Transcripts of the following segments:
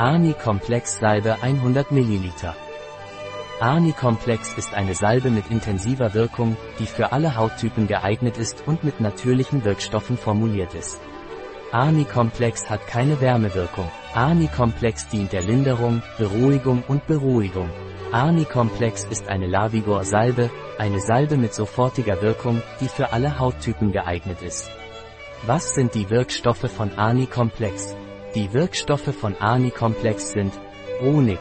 Arni-Komplex Salbe 100 ml. Arni-Komplex ist eine Salbe mit intensiver Wirkung, die für alle Hauttypen geeignet ist und mit natürlichen Wirkstoffen formuliert ist. Arni-Komplex hat keine Wärmewirkung. Arni-Komplex dient der Linderung, Beruhigung und Beruhigung. Arni-Komplex ist eine Lavigor-Salbe, eine Salbe mit sofortiger Wirkung, die für alle Hauttypen geeignet ist. Was sind die Wirkstoffe von Arni-Komplex? Die Wirkstoffe von Arni-Komplex sind Honig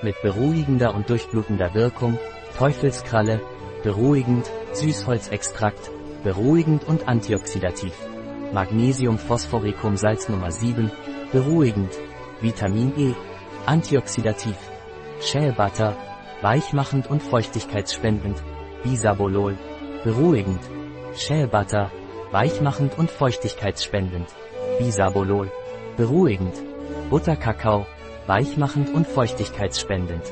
mit beruhigender und durchblutender Wirkung, Teufelskralle, beruhigend, Süßholzextrakt, beruhigend und antioxidativ. Magnesium Phosphoricum Salz Nummer 7, beruhigend, Vitamin E, antioxidativ, Shea weichmachend und feuchtigkeitsspendend, Bisabolol, beruhigend, Shea weichmachend und feuchtigkeitsspendend, Bisabolol, beruhigend, Butterkakao, weichmachend und feuchtigkeitsspendend.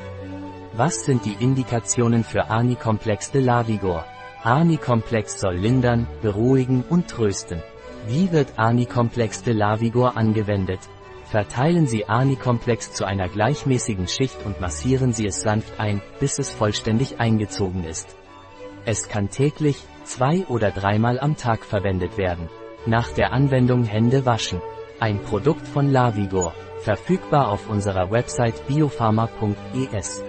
Was sind die Indikationen für Arni-Komplex de Lavigor? Arni-Komplex soll lindern, beruhigen und trösten. Wie wird Arni-Komplex de Lavigor angewendet? Verteilen Sie Arni-Komplex zu einer gleichmäßigen Schicht und massieren Sie es sanft ein, bis es vollständig eingezogen ist. Es kann täglich, zwei oder dreimal am Tag verwendet werden. Nach der Anwendung Hände waschen. Ein Produkt von Lavigor. Verfügbar auf unserer Website biopharma.es.